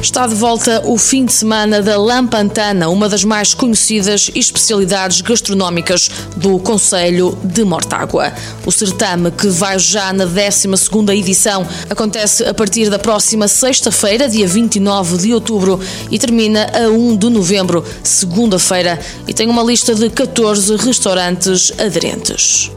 Está de volta o fim de semana da Lampantana, uma das mais conhecidas especialidades gastronómicas do Conselho de Mortágua. O certame, que vai já na 12ª edição, acontece a partir da próxima sexta-feira, dia 29 de outubro, e termina a 1 de novembro, segunda-feira, e tem uma lista de 14 restaurantes aderentes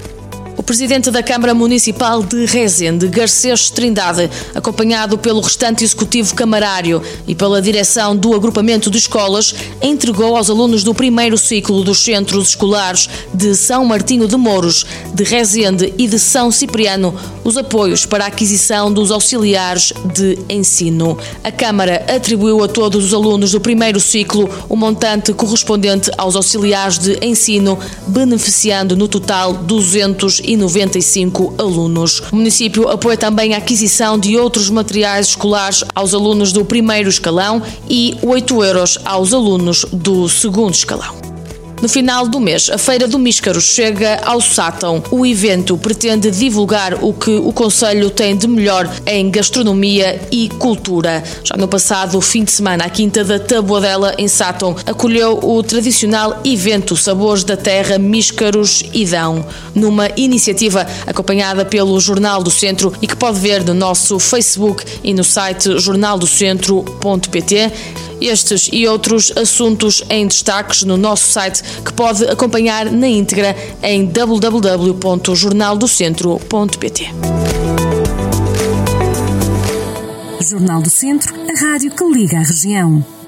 presidente da Câmara Municipal de Rezende, Garcês Trindade, acompanhado pelo restante executivo camarário e pela direção do agrupamento de escolas, entregou aos alunos do primeiro ciclo dos centros escolares de São Martinho de Mouros, de Rezende e de São Cipriano os apoios para a aquisição dos auxiliares de ensino. A Câmara atribuiu a todos os alunos do primeiro ciclo o montante correspondente aos auxiliares de ensino, beneficiando no total 290 95 alunos. O município apoia também a aquisição de outros materiais escolares aos alunos do primeiro escalão e 8 euros aos alunos do segundo escalão. No final do mês, a Feira do Míscaro chega ao Sátão. O evento pretende divulgar o que o Conselho tem de melhor em gastronomia e cultura. Já no passado fim de semana, a Quinta da Taboadela, em Sátão, acolheu o tradicional evento Sabores da Terra Míscaros e Dão, numa iniciativa acompanhada pelo Jornal do Centro e que pode ver no nosso Facebook e no site jornaldocentro.pt. Estes e outros assuntos em destaques no nosso site que pode acompanhar na íntegra em www.jornaldocentro.pt. Jornal do Centro, a rádio que liga a região.